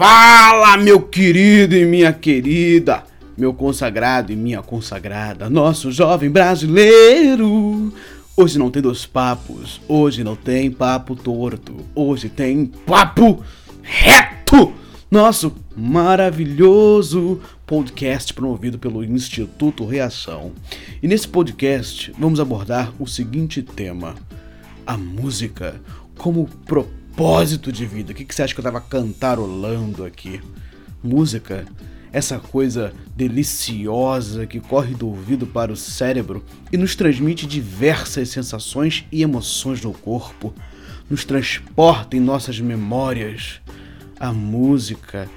Fala, meu querido e minha querida, meu consagrado e minha consagrada, nosso jovem brasileiro. Hoje não tem dois papos, hoje não tem papo torto, hoje tem papo reto. Nosso maravilhoso podcast promovido pelo Instituto Reação. E nesse podcast vamos abordar o seguinte tema: a música como propósito de vida. O que que você acha que eu tava cantarolando aqui? Música, essa coisa deliciosa que corre do ouvido para o cérebro e nos transmite diversas sensações e emoções no corpo, nos transporta em nossas memórias. A música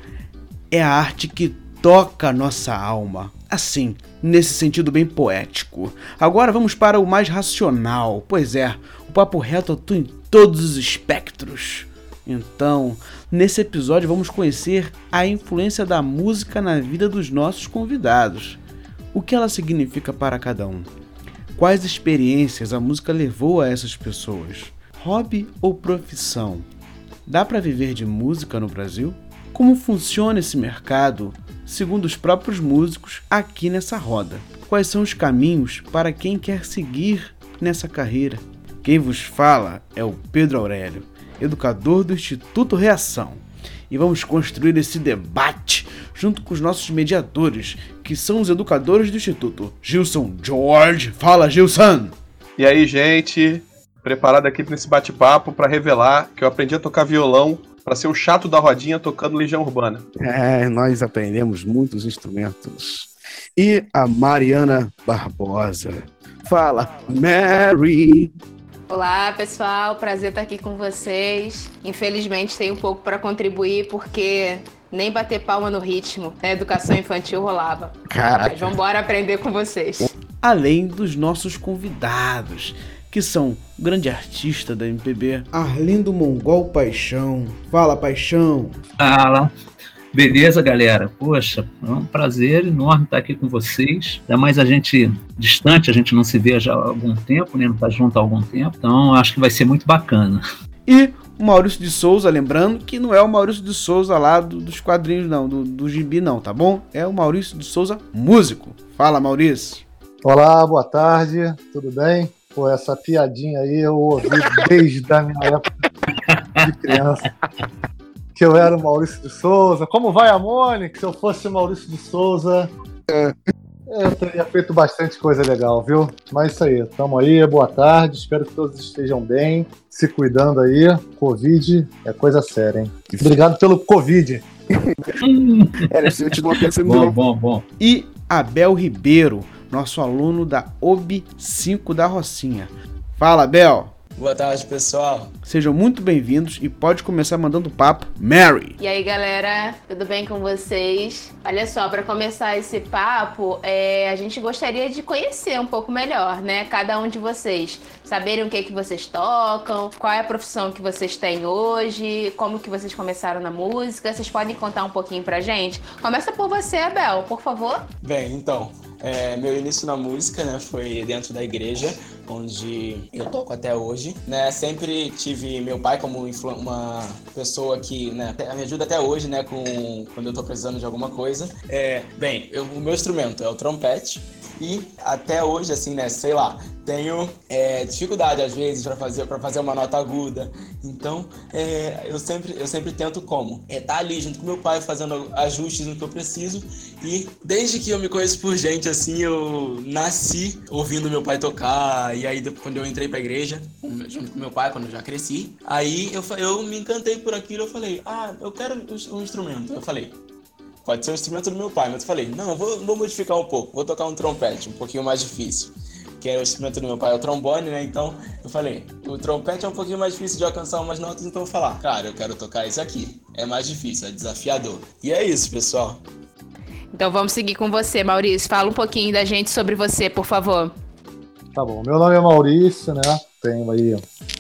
é a arte que toca a nossa alma. Assim, nesse sentido bem poético. Agora vamos para o mais racional. Pois é, o papo reto em todos os espectros. Então, nesse episódio vamos conhecer a influência da música na vida dos nossos convidados. O que ela significa para cada um? Quais experiências a música levou a essas pessoas? Hobby ou profissão? Dá para viver de música no Brasil? Como funciona esse mercado, segundo os próprios músicos, aqui nessa roda? Quais são os caminhos para quem quer seguir nessa carreira? Quem vos fala é o Pedro Aurélio, educador do Instituto Reação. E vamos construir esse debate junto com os nossos mediadores, que são os educadores do Instituto. Gilson George. Fala, Gilson! E aí, gente? Preparado aqui para esse bate-papo para revelar que eu aprendi a tocar violão para ser o chato da rodinha tocando Legião Urbana. É, nós aprendemos muitos instrumentos. E a Mariana Barbosa. Fala, Mary. Olá, pessoal. Prazer estar aqui com vocês. Infelizmente, tem um pouco para contribuir porque nem bater palma no ritmo na educação infantil rolava. Caraca. Mas vamos embora aprender com vocês. Além dos nossos convidados, que são o grande artista da MPB, Arlindo Mongol Paixão. Fala, Paixão. Fala. Beleza, galera? Poxa, é um prazer enorme estar aqui com vocês. Ainda mais a gente distante, a gente não se vê já há algum tempo, né? Não está junto há algum tempo. Então, acho que vai ser muito bacana. E o Maurício de Souza, lembrando que não é o Maurício de Souza lá do- dos quadrinhos, não, do, do gibi, não, tá bom? É o Maurício de Souza, músico. Fala, Maurício. Olá, boa tarde, tudo bem? Pô, essa piadinha aí eu ouvi desde a minha época de criança. Que eu era o Maurício de Souza. Como vai a Mônica? Se eu fosse o Maurício de Souza, eu teria feito bastante coisa legal, viu? Mas isso aí, tamo aí, boa tarde, espero que todos estejam bem, se cuidando aí. Covid é coisa séria, hein? Obrigado pelo Covid. Era se eu te não pensando bom, bom, bom. E Abel Ribeiro, nosso aluno da OB 5 da Rocinha. Fala, Abel. Boa tarde, pessoal. Sejam muito bem-vindos e pode começar mandando papo, Mary. E aí, galera, tudo bem com vocês? Olha só, para começar esse papo, é, a gente gostaria de conhecer um pouco melhor, né? Cada um de vocês. Saberem o que, que vocês tocam, qual é a profissão que vocês têm hoje, como que vocês começaram na música. Vocês podem contar um pouquinho pra gente? Começa por você, Abel, por favor. Bem, então, é, meu início na música, né, foi dentro da igreja, onde eu toco até hoje, né, sempre tive meu pai como uma pessoa que, né, me ajuda até hoje, né, com quando eu tô precisando de alguma coisa. É, bem, eu- o meu instrumento é o trompete, e até hoje, assim, né, sei lá, tenho é, dificuldade às vezes para fazer para fazer uma nota aguda. Então, é, eu sempre eu sempre tento como é tá ali junto com meu pai fazendo ajustes no que eu preciso. E desde que eu me conheço por gente, assim, eu nasci ouvindo meu pai tocar. E aí quando eu entrei pra igreja junto com meu pai, quando eu já cresci, aí eu eu me encantei por aquilo. Eu falei, ah, eu quero um instrumento. Eu falei Pode ser o instrumento do meu pai, mas eu falei, não, vou, vou modificar um pouco, vou tocar um trompete, um pouquinho mais difícil. Que é o instrumento do meu pai, é o trombone, né? Então eu falei, o trompete é um pouquinho mais difícil de alcançar umas notas, então eu vou falar, cara, eu quero tocar isso aqui. é mais difícil, é desafiador. E é isso, pessoal. Então vamos seguir com você, Maurício. Fala um pouquinho da gente sobre você, por favor. Tá bom, meu nome é Maurício, né? Tenho aí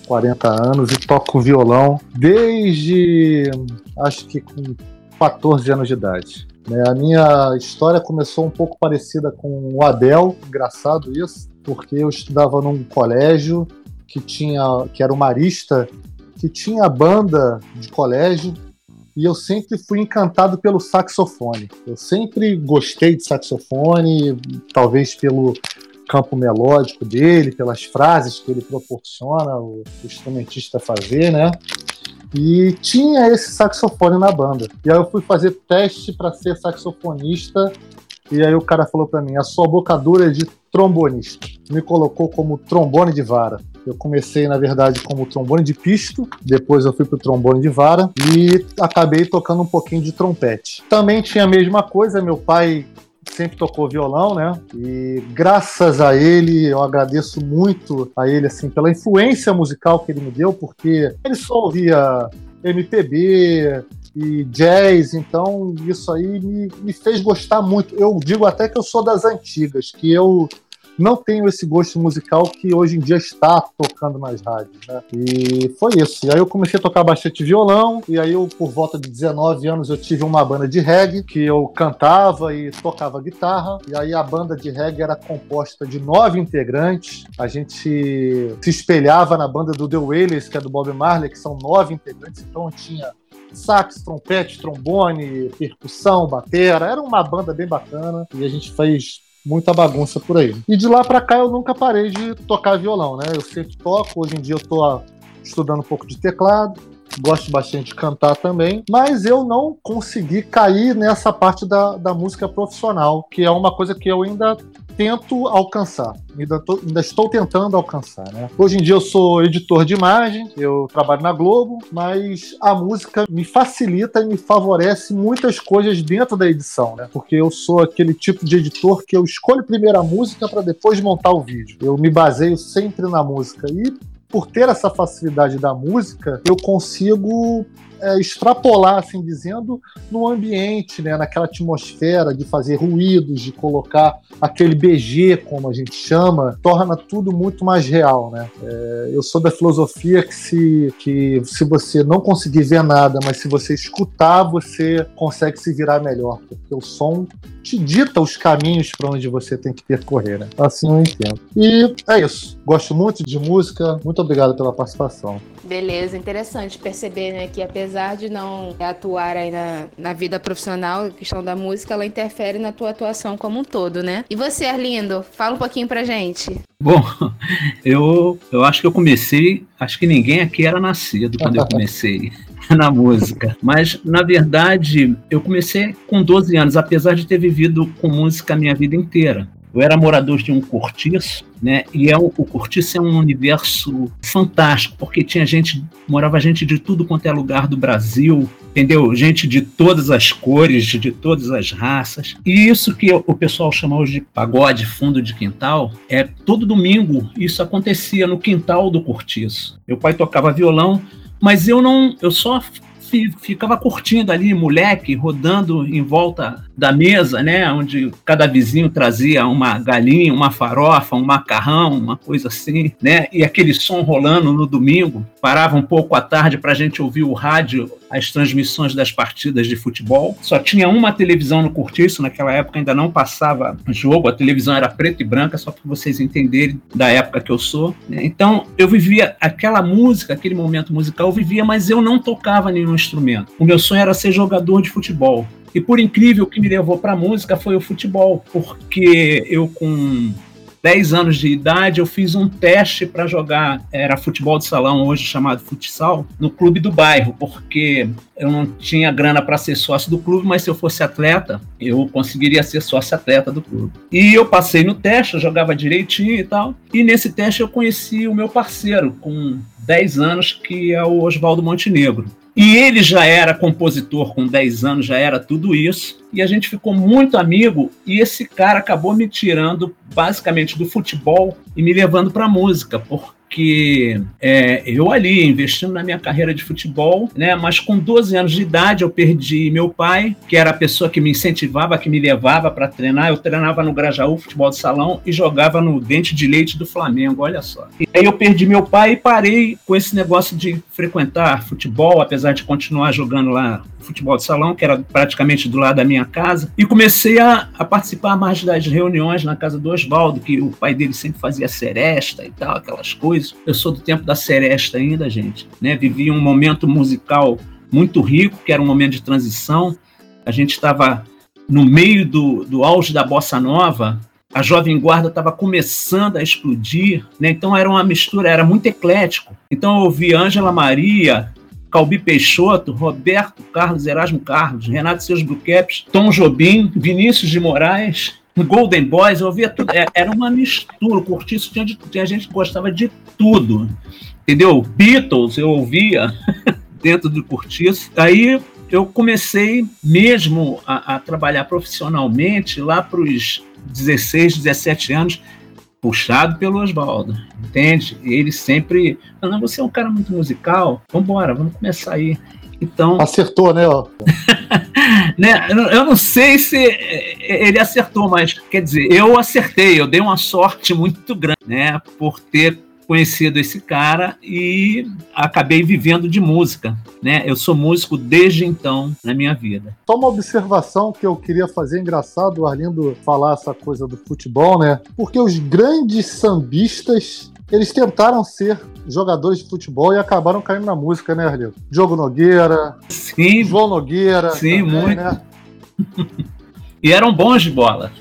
40 anos e toco violão desde acho que com 14 anos de idade. Né? A minha história começou um pouco parecida com o Adel, engraçado isso, porque eu estudava num colégio que tinha que era Marista, que tinha banda de colégio e eu sempre fui encantado pelo saxofone. Eu sempre gostei de saxofone, talvez pelo campo melódico dele, pelas frases que ele proporciona o instrumentista fazer, né? E tinha esse saxofone na banda. E aí eu fui fazer teste para ser saxofonista. E aí o cara falou para mim: a sua bocadura é de trombonista. Me colocou como trombone de vara. Eu comecei, na verdade, como trombone de pisto, depois eu fui pro trombone de vara e acabei tocando um pouquinho de trompete. Também tinha a mesma coisa, meu pai sempre tocou violão, né? E graças a ele, eu agradeço muito a ele, assim, pela influência musical que ele me deu, porque ele só ouvia MPB e jazz, então isso aí me, me fez gostar muito. Eu digo até que eu sou das antigas, que eu não tenho esse gosto musical que hoje em dia está tocando nas rádios, né? E foi isso. E aí eu comecei a tocar bastante violão, e aí eu, por volta de 19 anos, eu tive uma banda de reggae, que eu cantava e tocava guitarra, e aí a banda de reggae era composta de nove integrantes, a gente se espelhava na banda do The Wailers, que é do Bob Marley, que são nove integrantes, então tinha sax, trompete, trombone, percussão, batera. Era uma banda bem bacana e a gente fez muita bagunça por aí. E de lá para cá eu nunca parei de tocar violão, né? Eu sempre toco, hoje em dia eu tô estudando um pouco de teclado, gosto bastante de cantar também, mas eu não consegui cair nessa parte da, da música profissional, que é uma coisa que eu ainda tento alcançar. Ainda, tô, ainda, estou tentando alcançar, né? Hoje em dia eu sou editor de imagem, eu trabalho na Globo, mas a música me facilita e me favorece muitas coisas dentro da edição, né? Porque eu sou aquele tipo de editor que eu escolho primeiro a música para depois montar o vídeo. Eu me baseio sempre na música e por ter essa facilidade da música, eu consigo é, extrapolar, assim dizendo, no ambiente, né, naquela atmosfera de fazer ruídos, de colocar aquele BG, como a gente chama, torna tudo muito mais real. Né? É, eu sou da filosofia que se, que se você não conseguir ver nada, mas se você escutar, você consegue se virar melhor, porque o som te dita os caminhos para onde você tem que percorrer. Né? Assim eu entendo. E é isso. Gosto muito de música. Muito obrigado pela participação. Beleza, interessante perceber né, que apesar de não atuar aí na, na vida profissional, questão da música, ela interfere na tua atuação como um todo, né? E você, Arlindo, fala um pouquinho pra gente. Bom, eu, eu acho que eu comecei, acho que ninguém aqui era nascido quando eu comecei na música. Mas, na verdade, eu comecei com 12 anos, apesar de ter vivido com música a minha vida inteira. Eu era morador de um cortiço, né? E é o cortiço é um universo fantástico, porque tinha gente, morava gente de tudo quanto é lugar do Brasil, entendeu? Gente de todas as cores, de todas as raças. E isso que o pessoal chama hoje de pagode, fundo de quintal, é todo domingo isso acontecia no quintal do cortiço. Meu pai tocava violão, mas eu não, eu só ficava curtindo ali, moleque, rodando em volta da mesa, né? Onde cada vizinho trazia uma galinha, uma farofa, um macarrão, uma coisa assim, né? E aquele som rolando no domingo. Parava um pouco à tarde para a gente ouvir o rádio, as transmissões das partidas de futebol. Só tinha uma televisão no Curtiço, naquela época ainda não passava jogo, a televisão era preta e branca, só para vocês entenderem da época que eu sou. Né? Então eu vivia aquela música, aquele momento musical, eu vivia, mas eu não tocava nenhum instrumento. O meu sonho era ser jogador de futebol. E por incrível que me levou para a música foi o futebol, porque eu com 10 anos de idade, eu fiz um teste para jogar, era futebol de salão, hoje chamado futsal, no clube do bairro, porque eu não tinha grana para ser sócio do clube, mas se eu fosse atleta, eu conseguiria ser sócio atleta do clube. E eu passei no teste, eu jogava direitinho e tal. E nesse teste eu conheci o meu parceiro, com 10 anos, que é o Oswaldo Montenegro. E ele já era compositor com 10 anos, já era tudo isso. E a gente ficou muito amigo. E esse cara acabou me tirando basicamente do futebol e me levando para música, porque porque é, eu ali, investindo na minha carreira de futebol, né, mas com 12 anos de idade eu perdi meu pai, que era a pessoa que me incentivava, que me levava para treinar. Eu treinava no Grajaú, futebol de salão, e jogava no Dente de Leite do Flamengo, olha só. E aí eu perdi meu pai e parei com esse negócio de frequentar futebol, apesar de continuar jogando lá futebol de salão, que era praticamente do lado da minha casa, e comecei a, a participar mais das reuniões na casa do Oswaldo, que o pai dele sempre fazia seresta e tal, aquelas coisas. Eu sou do tempo da seresta ainda, gente, né? Vivi um momento musical muito rico, que era um momento de transição. A gente estava no meio do, do auge da bossa nova, a Jovem Guarda estava começando a explodir, né? então era uma mistura, era muito eclético. Então eu ouvi Ângela Maria, Calbi Peixoto, Roberto Carlos, Erasmo Carlos, Renato Seus Buqueps, Tom Jobim, Vinícius de Moraes, Golden Boys, eu ouvia tudo. É, era uma mistura, o Cortiço tinha, de, tinha gente que gostava de tudo, entendeu? Beatles eu ouvia dentro do Cortiço. Aí eu comecei mesmo a, a trabalhar profissionalmente lá para os 16, 17 anos puxado pelo Oswaldo, entende? E ele sempre, não, você é um cara muito musical, vamos embora, vamos começar aí. Então, Acertou, né? Ó. né, eu não sei se ele acertou, mas quer dizer, eu acertei, eu dei uma sorte muito grande, né, por ter conhecido esse cara e acabei vivendo de música, né? Eu sou músico desde então na minha vida. Só uma observação que eu queria fazer, engraçado o Arlindo falar essa coisa do futebol, né? Porque os grandes sambistas, eles tentaram ser jogadores de futebol e acabaram caindo na música, né, Arlindo? Diogo Nogueira, Sim, João Nogueira. Sim, também, muito. Né? e eram bons de bola.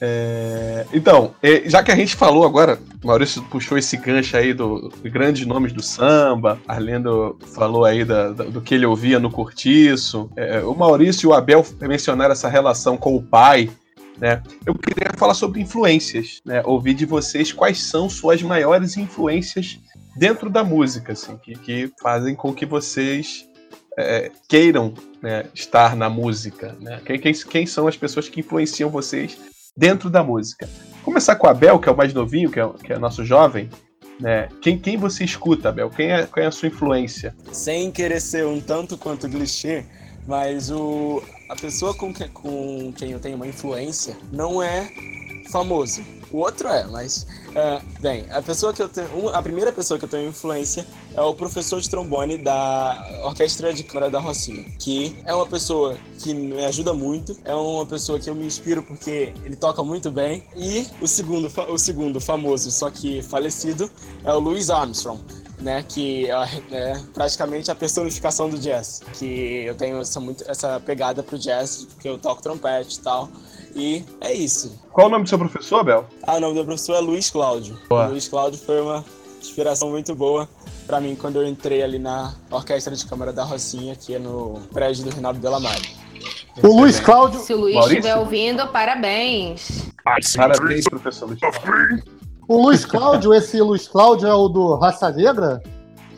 É, Então, é, já que a gente falou agora, Maurício puxou esse gancho aí do, do grandes nomes do samba, Arlindo falou aí da- da- do que ele ouvia no Cortiço, é, o Maurício e o Abel mencionaram essa relação com o pai, né? Eu queria falar sobre influências, né? Ouvir de vocês quais são suas maiores influências dentro da música, assim, que, que fazem com que vocês é, queiram né, estar na música, né? Quem, quem, quem são as pessoas que influenciam vocês dentro da música. Começar com o Abel, que é o mais novinho, que é, que é nosso jovem. Né? Quem, quem você escuta, Abel? Quem é, qual é a sua influência? sem querer ser um tanto quanto clichê, mas o, a pessoa com, que- com quem eu tenho uma influência não é famoso. O outro é, mas. é, bem, a pessoa que eu tenho. A primeira pessoa que eu tenho influência é o professor de trombone da Orquestra de Câmara da Rocinha, que é uma pessoa que me ajuda muito, é uma pessoa que eu me inspiro porque ele toca muito bem. E o segundo, o segundo famoso, só que falecido, é o Louis Armstrong né, que é, praticamente a personificação do jazz, que eu tenho essa, muito, essa pegada pro jazz, porque eu toco trompete e tal, e é isso. Qual o nome do seu professor, Abel? Ah, o nome do professor é Luiz Cláudio. Boa. Luiz Cláudio foi uma inspiração muito boa para mim quando eu entrei ali na Orquestra de Câmara da Rocinha, que é no prédio do Rinaldo Delamare. O Luiz Cláudio. Se o Luiz Maurício? estiver ouvindo, parabéns. Parabéns, professor Luiz. O Luiz Cláudio, esse Luiz Cláudio é o do Raça Negra?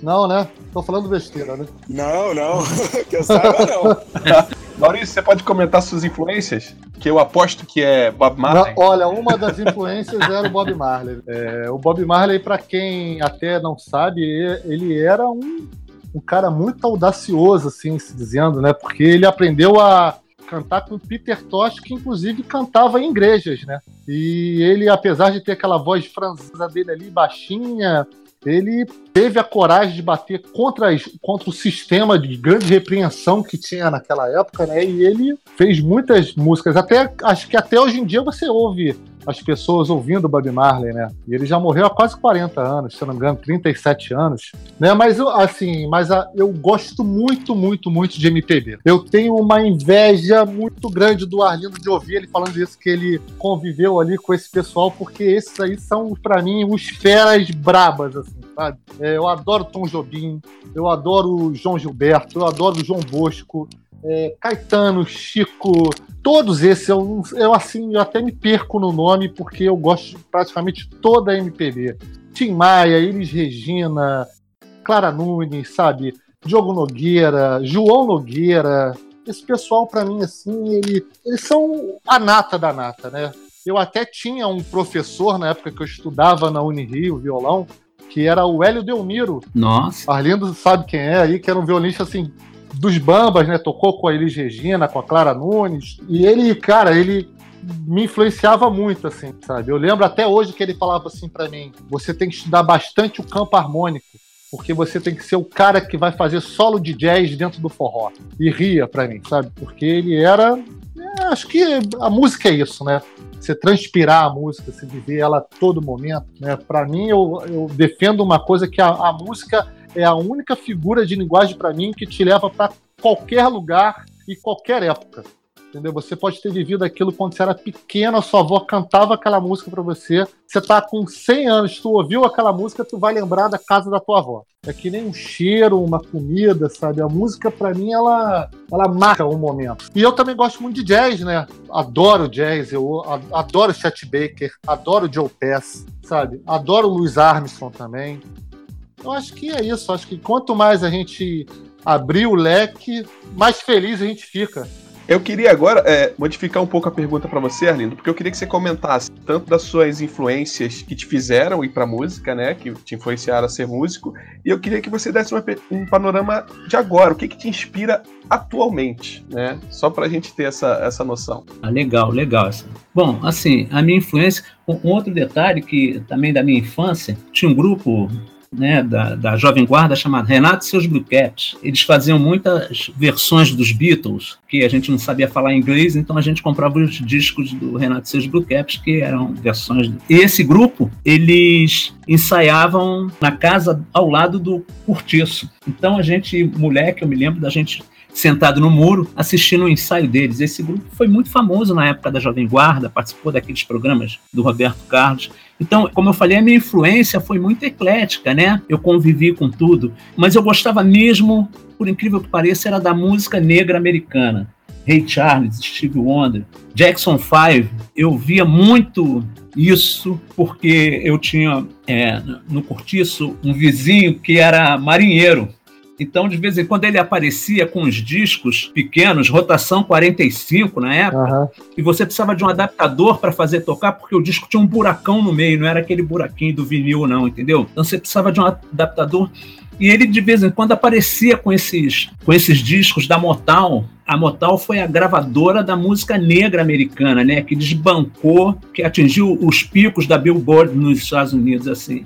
Não, né? Tô falando besteira, né? Não, não, que eu saiba não. Maurício, você pode comentar suas influências? Que eu aposto que é Bob Marley. Não, olha, uma das influências era o Bob Marley. É, o Bob Marley, para quem até não sabe, ele era um, um cara muito audacioso, assim, se dizendo, né? Porque ele aprendeu a cantar com Peter Tosh, que inclusive cantava em igrejas, né? E ele, apesar de ter aquela voz franzesa dele ali, baixinha, ele teve a coragem de bater contra, as- contra o sistema de grande repreensão que tinha naquela época, né? E ele fez muitas músicas. Até acho que até hoje em dia você ouve as pessoas ouvindo Bob Marley, né? E ele já morreu há quase 40 anos, se não me engano, 37 anos, né? Mas eu, assim, mas a- eu gosto muito, muito, muito de MPB. Eu tenho uma inveja muito grande do Arlindo de ouvir ele falando isso que ele conviveu ali com esse pessoal, porque esses aí são pra mim os feras brabas, assim, sabe? É, eu adoro Tom Jobim, eu adoro o João Gilberto, eu adoro o João Bosco, é, Caetano, Chico, todos esses, eu, eu assim, eu até me perco no nome porque eu gosto de praticamente toda a MPB. Tim Maia, Elis Regina, Clara Nunes, sabe? Diogo Nogueira, João Nogueira. Esse pessoal, pra mim, assim, ele, eles são a nata da nata, né? Eu até tinha um professor na época que eu estudava na Unirio, violão, que era o Hélio Delmiro. Nossa. Arlindo sabe quem é aí, que era um violonista assim dos Bambas, né? Tocou com a Elis Regina, com a Clara Nunes. E ele, cara, ele me influenciava muito, assim, sabe? Eu lembro até hoje que ele falava assim para mim: você tem que estudar bastante o campo harmônico, porque você tem que ser o cara que vai fazer solo de jazz dentro do forró. E ria para mim, sabe? Porque ele era. é, acho que a música é isso, né? Você transpirar a música, você viver ela a todo momento, né? Para mim, eu, eu defendo uma coisa que a, a música é a única figura de linguagem para mim que te leva para qualquer lugar e qualquer época. Entendeu? Você pode ter vivido aquilo quando você era pequeno, a sua avó cantava aquela música para você. Você tá com 100 anos, tu ouviu aquela música, tu vai lembrar da casa da tua avó. É que nem um cheiro, uma comida, sabe? A música para mim ela ela marca um momento. E eu também gosto muito de jazz, né? Adoro jazz, eu adoro Chet Baker, adoro Joe Pass, sabe? Adoro Louis Armstrong também. Eu acho que é isso. Acho que quanto mais a gente abrir o leque, mais feliz a gente fica. Eu queria agora é, modificar um pouco a pergunta pra você, Arlindo, porque eu queria que você comentasse tanto das suas influências que te fizeram ir pra música, né, que te influenciaram a ser músico, e eu queria que você desse uma um panorama de agora, o que que te inspira atualmente, né, só pra gente ter essa, essa noção. Ah, legal, legal. Bom, assim, a minha influência. Um outro detalhe que também da minha infância, tinha um grupo né, da, da Jovem Guarda chamado Renato e seus Blue Caps. Eles faziam muitas versões dos Beatles, que a gente não sabia falar inglês, então a gente comprava os discos do Renato e seus Blue Caps, que eram versões. E esse grupo, eles ensaiavam na casa ao lado do Curtiço. Então a gente, moleque, eu me lembro da gente sentado no muro assistindo o ensaio deles. Esse grupo foi muito famoso na época da Jovem Guarda, participou daqueles programas do Roberto Carlos. Então, como eu falei, a minha influência foi muito eclética, né? Eu convivi com tudo, mas eu gostava mesmo, por incrível que pareça, era da música negra americana. Ray Charles, Steve Wonder, Jackson 5, eu via muito isso porque eu tinha é, no cortiço um vizinho que era marinheiro. Então, de vez em quando, ele aparecia com os discos pequenos, rotação 45 na época, Aham. e você precisava de um adaptador para fazer tocar, porque o disco tinha um buracão no meio, não era aquele buraquinho do vinil, não, entendeu? Então você precisava de um adaptador. E ele, de vez em quando, aparecia com esses, com esses discos da Motown. A Motown foi a gravadora da música negra americana, né? Que desbancou, que atingiu os picos da Billboard nos Estados Unidos, assim.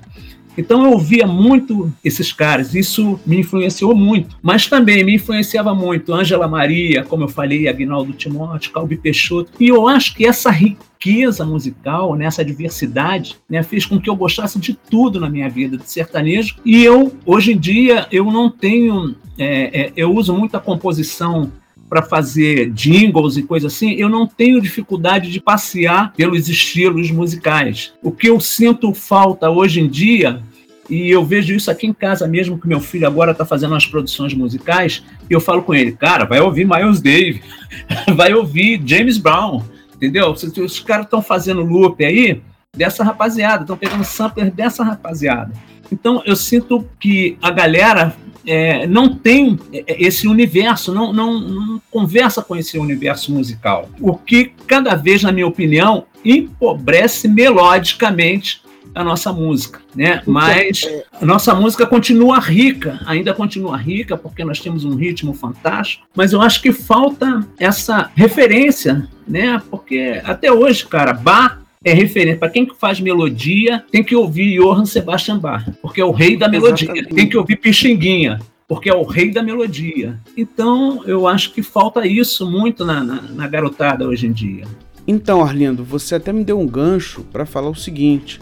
Então eu ouvia muito esses caras, isso me influenciou muito. Mas também me influenciava muito Ângela Maria, como eu falei, Agnaldo Timóteo, Calbi Peixoto. E eu acho que essa riqueza musical, né, essa diversidade, né, fez com que eu gostasse de tudo na minha vida, de sertanejo. E eu, hoje em dia, eu não tenho... é, é, eu uso muito a composição para fazer jingles e coisa assim, eu não tenho dificuldade de passear pelos estilos musicais. O que eu sinto falta hoje em dia, e eu vejo isso aqui em casa mesmo, que meu filho agora está fazendo as produções musicais, e eu falo com ele, cara, vai ouvir Miles Davis, vai ouvir James Brown, entendeu? Os, caras estão fazendo loop aí dessa rapaziada, estão pegando sampler dessa rapaziada. Então eu sinto que a galera é, não tem esse universo, não, não, não conversa com esse universo musical. O que, cada vez, na minha opinião, empobrece melodicamente a nossa música, né? Mas a nossa música continua rica, ainda continua rica, porque nós temos um ritmo fantástico, mas eu acho que falta essa referência, né? Porque até hoje, cara, Bach é referência. Para quem faz melodia, tem que ouvir Johann Sebastian Bach, porque é o rei da melodia. Exatamente. Tem que ouvir Pixinguinha, porque é o rei da melodia. Então, eu acho que falta isso muito na, na, na garotada hoje em dia. Então, Arlindo, você até me deu um gancho para falar o seguinte: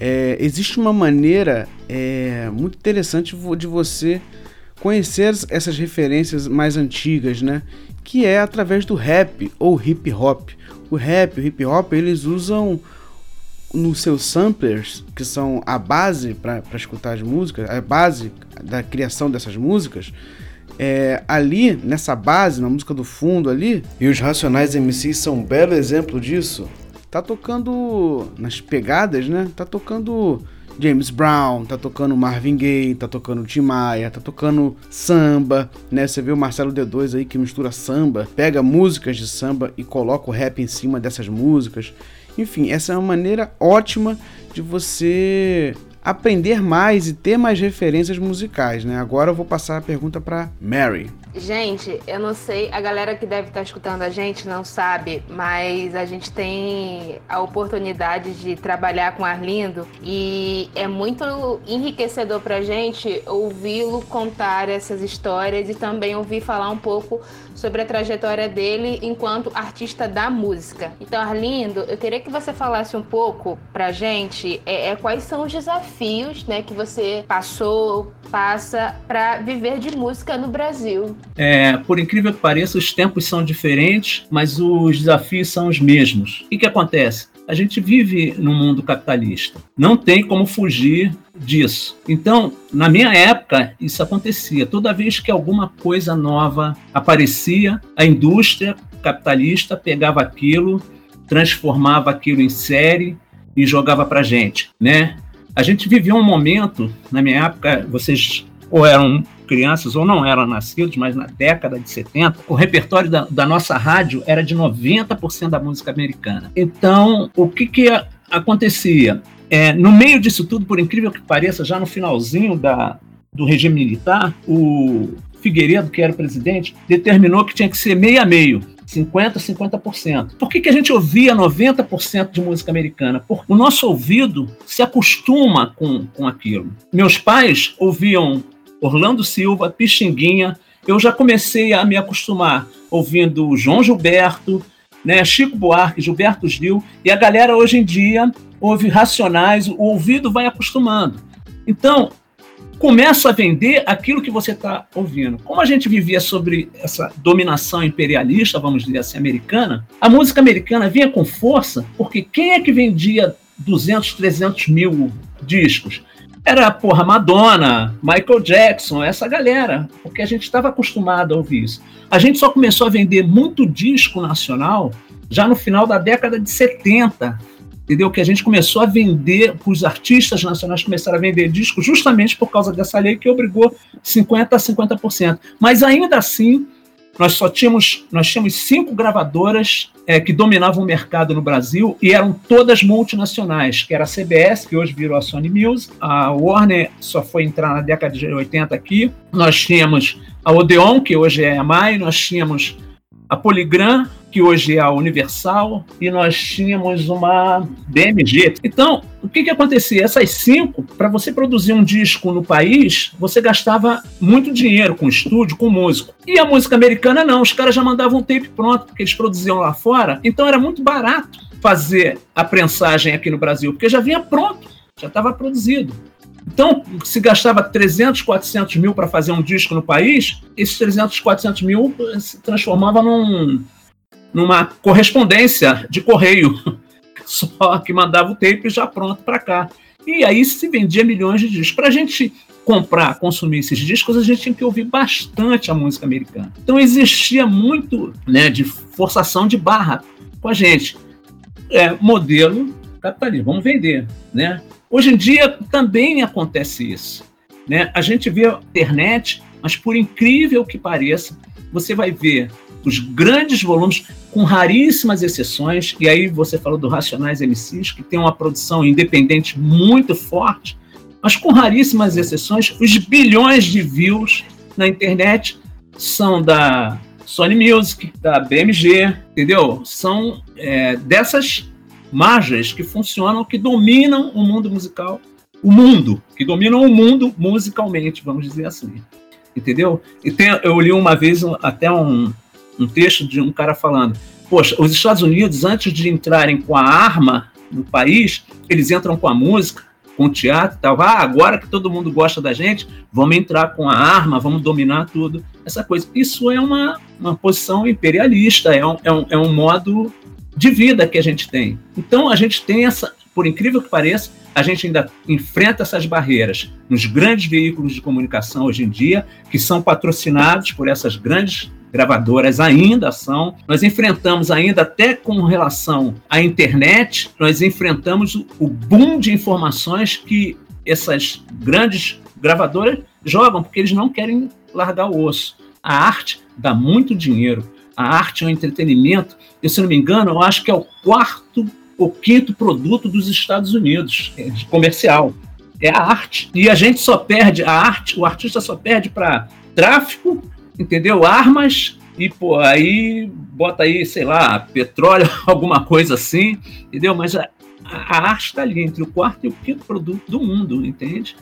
é, existe uma maneira é, muito interessante de você conhecer as- essas referências mais antigas, né? Que é através do rap ou hip hop. O rap, o hip hop, eles usam nos seus samplers, que são a base para escutar as músicas, a base da criação dessas músicas, é, ali, nessa base, na música do fundo ali, e os Racionais MCs são um belo exemplo disso, tá tocando nas pegadas, né? Tá tocando James Brown, tá tocando Marvin Gaye, tá tocando Tim Maia, tá tocando samba, né? Você vê o Marcelo D2 aí que mistura samba, pega músicas de samba e coloca o rap em cima dessas músicas. Enfim, essa é uma maneira ótima de você aprender mais e ter mais referências musicais, né? Agora eu vou passar a pergunta para Mary. Gente, eu não sei, a galera que deve estar escutando a gente não sabe, mas a gente tem a oportunidade de trabalhar com Arlindo e é muito enriquecedor pra gente ouvi-lo contar essas histórias e também ouvir falar um pouco sobre a trajetória dele enquanto artista da música. Então, Arlindo, eu queria que você falasse um pouco pra gente é, é quais são os desafios né, que você passou, passa para viver de música no Brasil. É, por incrível que pareça, os tempos são diferentes, mas os desafios são os mesmos. O que, acontece? A gente vive num mundo capitalista. Não tem como fugir disso. Então, na minha época, isso acontecia. Toda vez que alguma coisa nova aparecia, a indústria capitalista pegava aquilo, transformava aquilo em série e jogava para gente, né? A gente vivia um momento, na minha época, vocês ou eram crianças ou não eram nascidos, mas na década de 70, o repertório da, da nossa rádio era de 90% da música americana. Então, o que, que acontecia? É, no meio disso tudo, por incrível que pareça, já no finalzinho da, do regime militar, o Figueiredo, que era o presidente, determinou que tinha que ser meio a meio. 50%, 50%. Por que, que a gente ouvia 90% de música americana? Porque o nosso ouvido se acostuma com, com aquilo. Meus pais ouviam Orlando Silva, Pixinguinha. Eu já comecei a me acostumar ouvindo João Gilberto, né, Chico Buarque, Gilberto Gil, e a galera hoje em dia ouve Racionais, o ouvido vai acostumando. Então, começa a vender aquilo que você está ouvindo. Como a gente vivia sobre essa dominação imperialista, vamos dizer assim, americana, a música americana vinha com força, porque quem é que vendia 200, 300 mil discos? Era, porra, Madonna, Michael Jackson, essa galera, porque a gente estava acostumado a ouvir isso. A gente só começou a vender muito disco nacional já no final da década de 70, entendeu? Que a gente começou a vender, os artistas nacionais começaram a vender discos justamente por causa dessa lei que obrigou 50% a 50%. Mas ainda assim, nós só tínhamos, nós tínhamos cinco gravadoras é, que dominavam o mercado no Brasil e eram todas multinacionais, que era a CBS, que hoje virou a Sony Music, a Warner só foi entrar na década de 80 aqui, nós tínhamos a Odeon, que hoje é a MAI, nós tínhamos a Polygram, que hoje é a Universal, e nós tínhamos uma BMG. Então, o que, que acontecia? Essas cinco, para você produzir um disco no país, você gastava muito dinheiro com estúdio, com músico. E a música americana não, os caras já mandavam um tape pronto, porque eles produziam lá fora, então era muito barato fazer a prensagem aqui no Brasil, porque já vinha pronto, já estava produzido. Então, se gastava 300, 400 mil para fazer um disco no país, esses 300, 400 mil se transformava num, numa correspondência de correio, só que mandava o tape já pronto para cá. E aí se vendia milhões de discos. Para a gente comprar, consumir esses discos, a gente tinha que ouvir bastante a música americana. Então existia muito né, de forçação de barra com a gente. É, modelo capitalismo, vamos vender, né? Hoje em dia também acontece isso. Né? A gente vê a internet, mas por incrível que pareça, você vai ver os grandes volumes, com raríssimas exceções, e aí você falou do Racionais MCs, que tem uma produção independente muito forte, mas com raríssimas exceções, os bilhões de views na internet são da Sony Music, da BMG, entendeu? São é, dessas margens que funcionam, que dominam o mundo musical, o mundo, que dominam o mundo musicalmente, vamos dizer assim. Entendeu? E tem, eu li uma vez até um, um texto de um cara falando: Poxa, os Estados Unidos, antes de entrarem com a arma no país, eles entram com a música, com o teatro e tal. Ah, agora que todo mundo gosta da gente, vamos entrar com a arma, vamos dominar tudo. Essa coisa. Isso é uma, uma posição imperialista, é um, é um, é um modo de vida que a gente tem. Então a gente tem essa, por incrível que pareça, a gente ainda enfrenta essas barreiras nos grandes veículos de comunicação hoje em dia, que são patrocinados por essas grandes gravadoras ainda são. Nós enfrentamos ainda até com relação à internet, nós enfrentamos o boom de informações que essas grandes gravadoras jogam, porque eles não querem largar o osso. A arte dá muito dinheiro. A arte é um entretenimento. Eu, se não me engano, eu acho que é o quarto o quinto produto dos Estados Unidos, é, comercial. É a arte. E a gente só perde a arte, o artista só perde para tráfico, entendeu? Armas e pô, aí bota aí, sei lá, petróleo, alguma coisa assim, entendeu? Mas a, a arte está ali entre o quarto e o quinto produto do mundo, entende?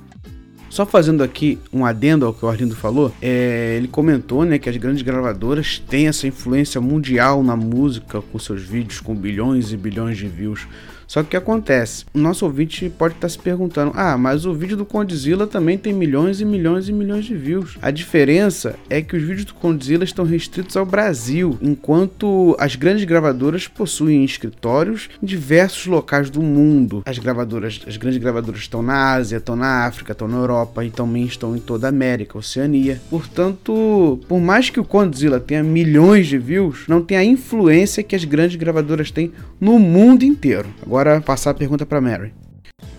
Só fazendo aqui um adendo ao que o Arlindo falou, é, ele comentou né, que as grandes gravadoras têm essa influência mundial na música com seus vídeos com bilhões e bilhões de views. Só que o que acontece? O nosso ouvinte pode estar se perguntando: ah, mas o vídeo do Condzilla também tem milhões e milhões e milhões de views. A diferença é que os vídeos do Condzilla estão restritos ao Brasil, enquanto as grandes gravadoras possuem escritórios em diversos locais do mundo. As gravadoras, as grandes gravadoras estão na Ásia, estão na África, estão na Europa e também estão em toda a América, Oceania. Portanto, por mais que o Condzilla tenha milhões de views, não tem a influência que as grandes gravadoras têm no mundo inteiro. Agora Agora passar a pergunta para Mary.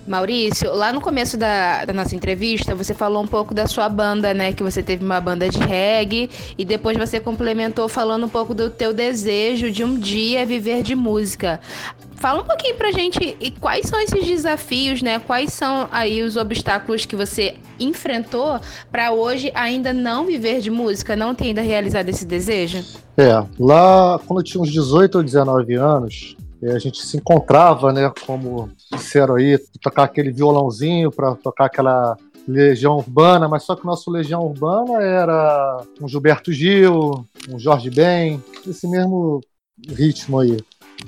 Maurício, lá no começo da, da, nossa entrevista, você falou um pouco da sua banda, né? Que você teve uma banda de reggae e depois você complementou falando um pouco do teu desejo de um dia viver de música. Fala um pouquinho pra gente e quais são esses desafios, né? Quais são aí os obstáculos que você enfrentou para hoje ainda não viver de música, não ter ainda realizado esse desejo? É, lá quando eu tinha uns 18 ou 19 anos, a gente se encontrava, né, como disseram aí, tocar aquele violãozinho para tocar aquela Legião Urbana, mas só que o nosso Legião Urbana era um Gilberto Gil, um Jorge Ben, esse mesmo ritmo aí,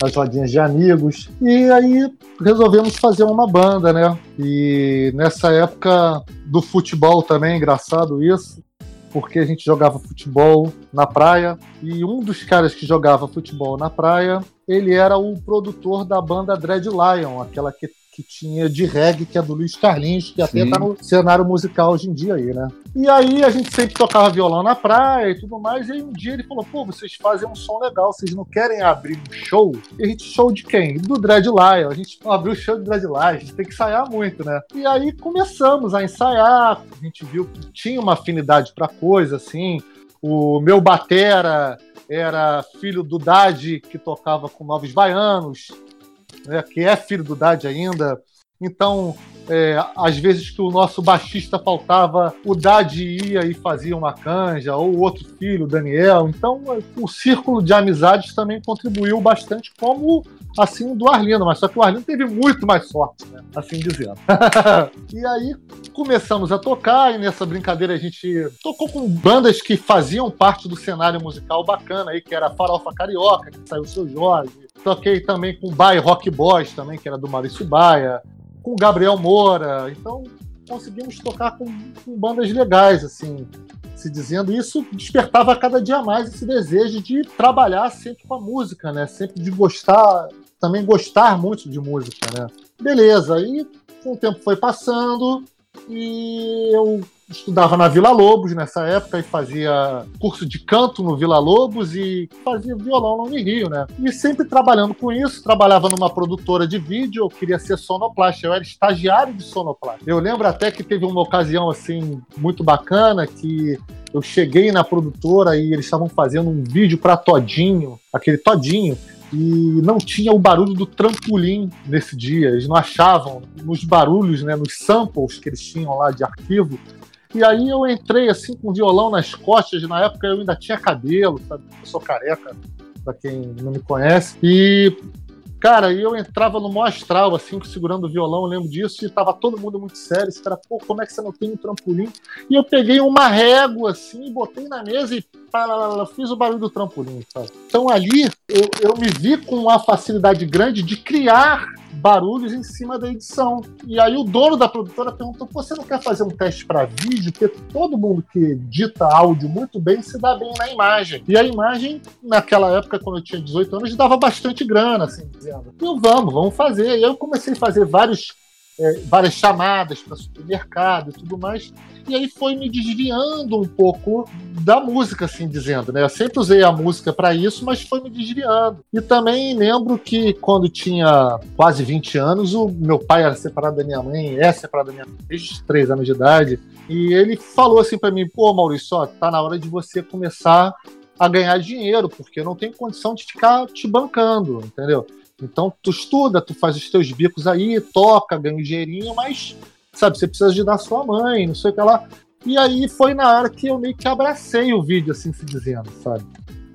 as rodinhas de amigos. E aí resolvemos fazer uma banda, né? E nessa época do futebol também, engraçado isso, porque a gente jogava futebol na praia e um dos caras que jogava futebol na praia, ele era o produtor da banda Dread Lion, aquela que, que tinha de reggae, que é do Luiz Carlinhos, que até tá no cenário musical hoje em dia aí, né? E aí a gente sempre tocava violão na praia e tudo mais, e aí um dia ele falou, pô, vocês fazem um som legal, vocês não querem abrir um show? E a gente, show de quem? Do Dread Lion. A gente abriu o show do Dread Lion, a gente tem que ensaiar muito, né? E aí começamos a ensaiar, a gente viu que tinha uma afinidade pra coisa, assim, o meu batera era filho do Dade, que tocava com Novos Baianos, né, que é filho do Dade ainda. Então, é, às vezes que o nosso baixista faltava, o Dade ia e fazia uma canja, ou o outro filho, o Daniel. Então, o círculo de amizades também contribuiu bastante, como assim do Arlindo, mas só que o Arlindo teve muito mais sorte, né? assim dizendo. e aí começamos a tocar, e nessa brincadeira a gente tocou com bandas que faziam parte do cenário musical bacana aí, que era Farofa Carioca, que saiu o seu Jorge. Toquei também com o Baia Rock Boys também, que era do Maurício Baia com Gabriel Moura. Então conseguimos tocar com, com, bandas legais, assim, se dizendo. Isso despertava cada dia mais esse desejo de trabalhar sempre com a música, né? Sempre de gostar, também gostar muito de música, né? Beleza, aí o tempo foi passando e eu estudava na Vila Lobos nessa época e fazia curso de canto no Vila Lobos e fazia violão no Rio, né? E sempre trabalhando com isso, trabalhava numa produtora de vídeo, eu queria ser sonoplasta, eu era estagiário de sonoplasta. Eu lembro até que teve uma ocasião assim muito bacana que eu cheguei na produtora e eles estavam fazendo um vídeo para Todinho, aquele Todinho, e não tinha o barulho do trampolim nesse dia. Eles não achavam nos barulhos, né, nos samples que eles tinham lá de arquivo, e aí eu entrei assim com violão nas costas, na época eu ainda tinha cabelo, sabe? Eu sou careca, para quem não me conhece. E Cara, eu entrava no maior astral, assim, segurando o violão, eu lembro disso, e tava todo mundo muito sério. Esse cara, pô, como é que você não tem um trampolim? E eu peguei uma régua, assim, botei na mesa e fiz o barulho do trampolim, sabe? Então ali eu, eu me vi com uma facilidade grande de criar barulhos em cima da edição. E aí o dono da produtora perguntou: você não quer fazer um teste para vídeo? Porque todo mundo que edita áudio muito bem se dá bem na imagem. E a imagem, naquela época, quando eu tinha 18 anos, dava bastante grana, assim dizendo. Então vamos, vamos fazer. E eu comecei a fazer vários é, várias chamadas para supermercado e tudo mais. E aí foi me desviando um pouco da música, assim dizendo, né? Eu sempre usei a música para isso, mas foi me desviando. E também lembro que quando tinha quase 20 anos, o meu pai era separado da minha mãe, é separado da minha mãe desde 3 anos de idade. E ele falou assim para mim: pô, Maurício, ó, tá na hora de você começar a ganhar dinheiro, porque eu não tenho condição de ficar te bancando, entendeu? Então tu estuda, tu faz os teus bicos aí, toca, ganha um dinheirinho, mas sabe, você precisa ajudar sua mãe, não sei o que lá. E aí foi na hora que eu meio que abracei o vídeo, assim se dizendo, sabe?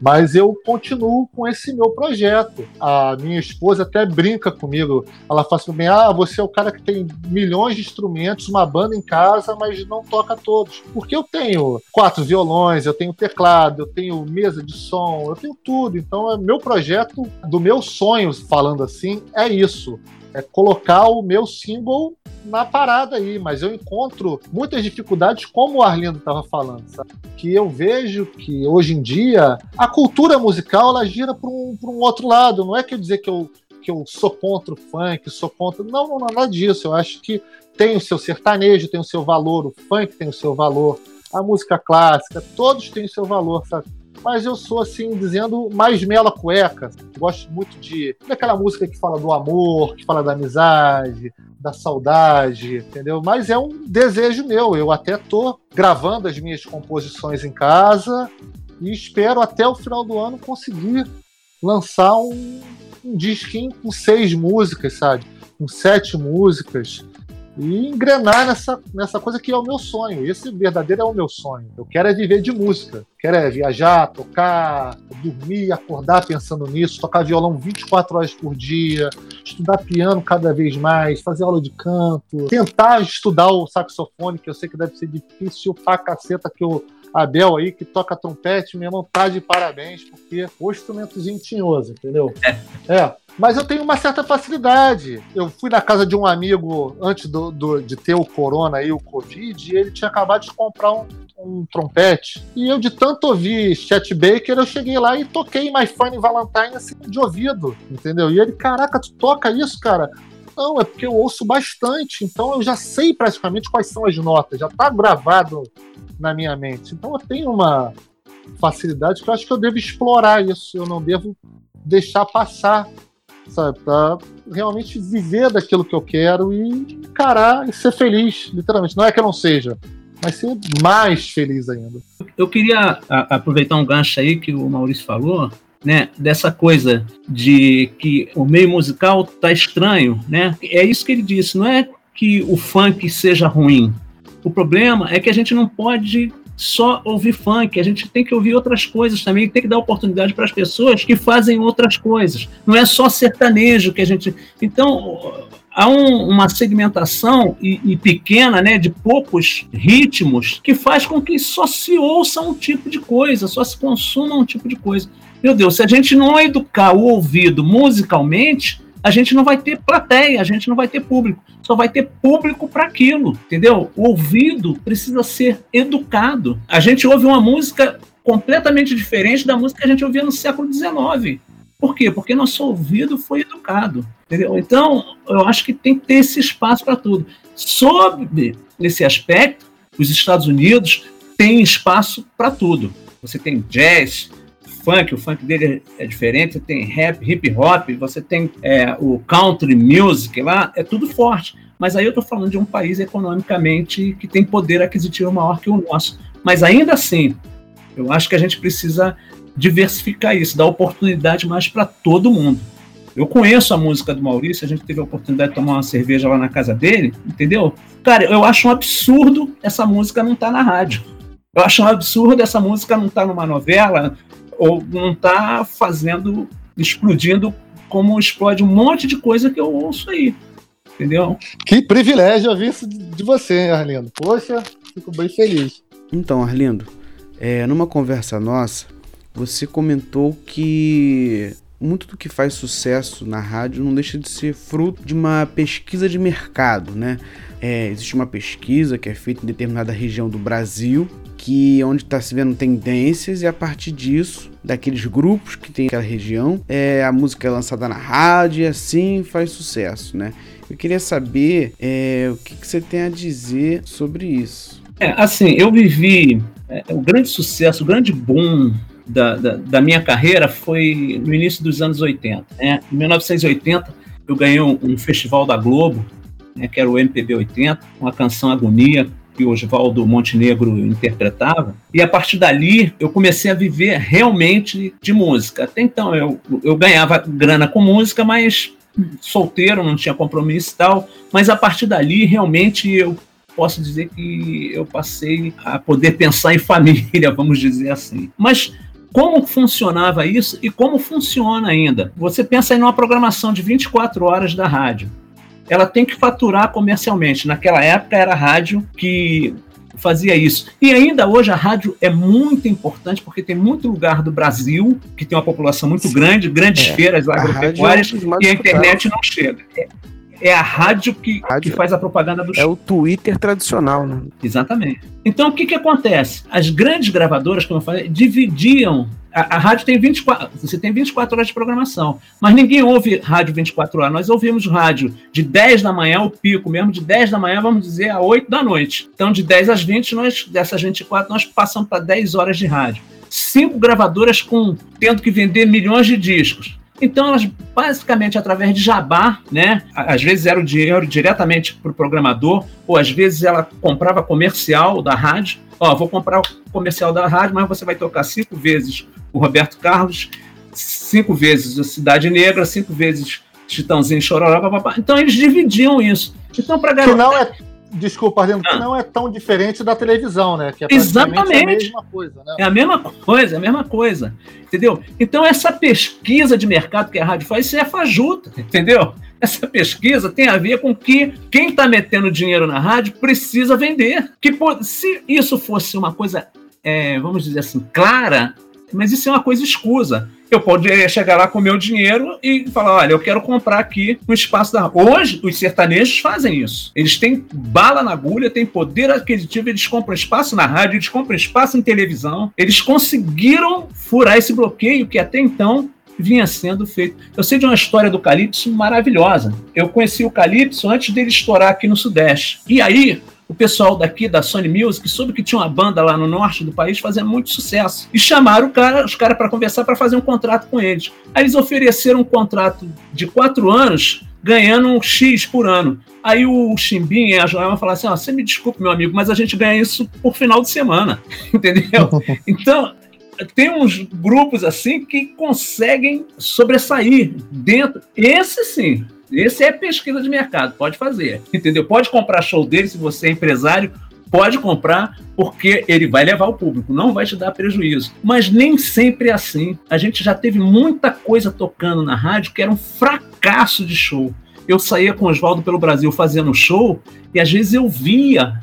Mas eu continuo com esse meu projeto. A minha esposa até brinca comigo. Ela fala assim: ah, você é o cara que tem milhões de instrumentos, uma banda em casa, mas não toca todos. Porque eu tenho quatro violões, eu tenho teclado, eu tenho mesa de som, eu tenho tudo. Então, é meu projeto, do meu sonho, falando assim, é isso é colocar o meu símbolo na parada aí, mas eu encontro muitas dificuldades, como o Arlindo estava falando, sabe? que eu vejo que hoje em dia a cultura musical ela gira para um, um outro lado. Não é que eu dizer que eu, que eu sou contra o funk, sou contra. Não, não, nada disso. Eu acho que tem o seu sertanejo, tem o seu valor, o funk tem o seu valor, a música clássica, todos têm o seu valor, sabe? Mas eu sou assim, dizendo mais mela cueca. Gosto muito de daquela música que fala do amor, que fala da amizade, da saudade, entendeu? Mas é um desejo meu. Eu até tô gravando as minhas composições em casa e espero até o final do ano conseguir lançar um, um disquinho com seis músicas, sabe? Com sete músicas e engrenar nessa, nessa coisa que é o meu sonho. Esse verdadeiro é o meu sonho. Eu quero é viver de música. Quero é viajar, tocar, dormir, acordar pensando nisso, tocar violão 24 horas por dia, estudar piano cada vez mais, fazer aula de canto, tentar estudar o saxofone, que eu sei que deve ser difícil pra caceta, que o Abel aí, que toca trompete, meu irmão, tá de parabéns, porque o instrumentozinho tinhoso, entendeu? É. Mas eu tenho uma certa facilidade. Eu fui na casa de um amigo antes do, do, de ter o corona e o Covid, e ele tinha acabado de comprar um, um trompete. E eu, de tanto ouvir Chet Baker, eu cheguei lá e toquei My Funny Valentine assim, de ouvido, entendeu? E ele, caraca, tu toca isso, cara? Não, é porque eu ouço bastante, então eu já sei praticamente quais são as notas, já tá gravado na minha mente. Então eu tenho uma facilidade que eu acho que eu devo explorar isso, eu não devo deixar passar sabe? Pra realmente viver daquilo que eu quero e encarar e ser feliz, literalmente. Não é que eu não seja, mas ser mais feliz ainda. Eu queria aproveitar um gancho aí que o Maurício falou, né, dessa coisa de que o meio musical tá estranho, né? É isso que ele disse, não é que o funk seja ruim. O problema é que a gente não pode só ouvir funk, a gente tem que ouvir outras coisas também, tem que dar oportunidade para as pessoas que fazem outras coisas. Não é só sertanejo que a gente. Então, há um, uma segmentação e, e, pequena, né, de poucos ritmos, que faz com que só se ouça um tipo de coisa, só se consuma um tipo de coisa. Meu Deus, se a gente não educar o ouvido musicalmente, a gente não vai ter plateia, a gente não vai ter público. Só vai ter público para aquilo, entendeu? O ouvido precisa ser educado. A gente ouve uma música completamente diferente da música que a gente ouvia no século XIX. Por quê? Porque nosso ouvido foi educado. Entendeu? Então, eu acho que tem que ter esse espaço para tudo. Sob esse aspecto, os Estados Unidos têm espaço para tudo. Você tem jazz, funk, o funk dele é diferente, tem rap, hip hop, você tem é, o country music lá, é tudo forte. Mas aí eu estou falando de um país economicamente que tem poder aquisitivo maior que o nosso. Mas ainda assim, eu acho que a gente precisa diversificar isso, dar oportunidade mais para todo mundo. Eu conheço a música do Maurício, a gente teve a oportunidade de tomar uma cerveja lá na casa dele, entendeu? Cara, eu acho um absurdo essa música não estar tá na rádio. Eu acho um absurdo essa música não estar tá numa novela, ou não está fazendo, explodindo como explode um monte de coisa que eu ouço aí. Entendeu? Que privilégio ouvir isso de você, Arlindo. Poxa, fico bem feliz. Então, Arlindo, é, numa conversa nossa, você comentou que muito do que faz sucesso na rádio não deixa de ser fruto de uma pesquisa de mercado, né? É, existe uma pesquisa que é feita em determinada região do Brasil que onde está se vendo tendências e a partir disso, daqueles grupos que tem aquela região, é, a música é lançada na rádio e assim faz sucesso, né? Eu queria saber é, o que, que, você tem a dizer sobre isso. É, assim, eu vivi é, o grande sucesso, o grande boom da, da, da, minha carreira foi no início dos anos 80. Né? Em 1980, eu ganhei um, um festival da Globo, né, que era o MPB 80, uma canção Agonia, que o Oswaldo Montenegro interpretava. E a partir dali eu comecei a viver realmente de música. Até então eu, eu ganhava grana com música, mas solteiro, não tinha compromisso e tal. Mas a partir dali realmente eu posso dizer que eu passei a poder pensar em família, vamos dizer assim. Mas como funcionava isso e como funciona ainda? Você pensa em uma programação de 24 horas da rádio ela tem que faturar comercialmente. Naquela época era a rádio que fazia isso. E ainda hoje a rádio é muito importante porque tem muito lugar do Brasil que tem uma população muito grande, grandes é, feiras agropecuárias é e a internet não chega. É, é a rádio que, rádio que faz a propaganda do. É o Twitter tradicional, né? Exatamente. Então o que, que acontece? As grandes gravadoras, como eu falei, dividiam a, a, rádio tem 24, você tem 24 horas de programação, mas ninguém ouve rádio 24 horas. Nós ouvimos rádio de 10 da manhã, o pico mesmo, de 10 da manhã, vamos dizer, a 8 da noite. Então, de 10 às 20, nós, dessas 24, nós passamos para 10 horas de rádio. Cinco gravadoras com tendo que vender milhões de discos. Então, elas basicamente através de jabá, né? Às vezes era o dinheiro diretamente para o programador, ou às vezes ela comprava comercial da rádio. Ó, vou comprar o comercial da rádio, mas você vai tocar cinco vezes o Roberto Carlos, cinco vezes a Cidade Negra, cinco vezes Chitãozinho Chororó. Então eles dividiam isso. Então, para garota... Que não é desculpa, Arlindo, ah. que não é tão diferente da televisão, né? Que é Exatamente. a mesma coisa, né? É a mesma coisa, é a mesma coisa. Entendeu? Então, essa pesquisa de mercado que a rádio faz, isso é fajuta, entendeu? Essa pesquisa tem a ver com que quem está metendo dinheiro na rádio precisa vender. Que se isso fosse uma coisa, é, vamos dizer assim, clara, mas isso é uma coisa escusa. Eu poderia chegar lá com o meu dinheiro e falar: olha, eu quero comprar aqui um espaço da. Hoje, os sertanejos fazem isso. Eles têm bala na agulha, têm poder aquisitivo, eles compram espaço na rádio, eles compram espaço em televisão. Eles conseguiram furar esse bloqueio que até então vinha sendo feito. Eu sei de uma história do Calypso maravilhosa. Eu conheci o Calypso antes dele estourar aqui no Sudeste. E aí, o pessoal daqui da Sony Music soube que tinha uma banda lá no norte do país fazendo muito sucesso. E chamaram cara, os caras para conversar para fazer um contrato com eles. Aí eles ofereceram um contrato de quatro anos, ganhando um X por ano. Aí o Chimbim e a Joelma falaram assim: oh, você me desculpe, meu amigo, mas a gente ganha isso por final de semana. Entendeu? Então, tem uns grupos assim que conseguem sobressair dentro. Esse sim, esse é pesquisa de mercado, pode fazer, entendeu? Pode comprar show dele se você é empresário, pode comprar porque ele vai levar o público, não vai te dar prejuízo. Mas nem sempre é assim. A gente já teve muita coisa tocando na rádio que era um fracasso de show. Eu saía com o Oswaldo pelo Brasil fazendo show e às vezes eu via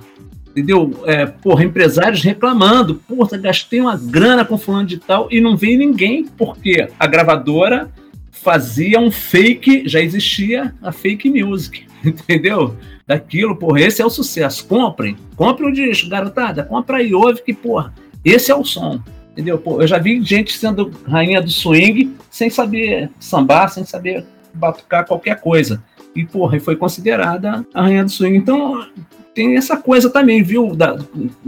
entendeu? É, porra, empresários reclamando, porra, gastei uma grana com fulano de tal e não veio ninguém, porque a gravadora fazia um fake, já existia a fake music, entendeu? Daquilo, porra, esse é o sucesso. Comprem, comprem o disco, garotada, compra aí, ouve que, porra, esse é o som. Entendeu? Pô, eu já vi gente sendo rainha do swing sem saber sambar, sem saber batucar qualquer coisa. E, porra, foi considerada a rainha do swing. Então, tem essa coisa também, viu? Da,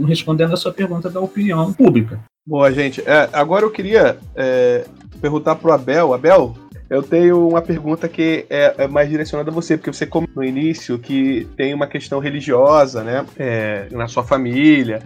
respondendo a sua pergunta da opinião pública. Boa, gente. É, agora eu queria é, perguntar pro Abel. Abel, eu tenho uma pergunta que é, é, mais direcionada a você, porque você comentou no início que tem uma questão religiosa, né, é, na sua família,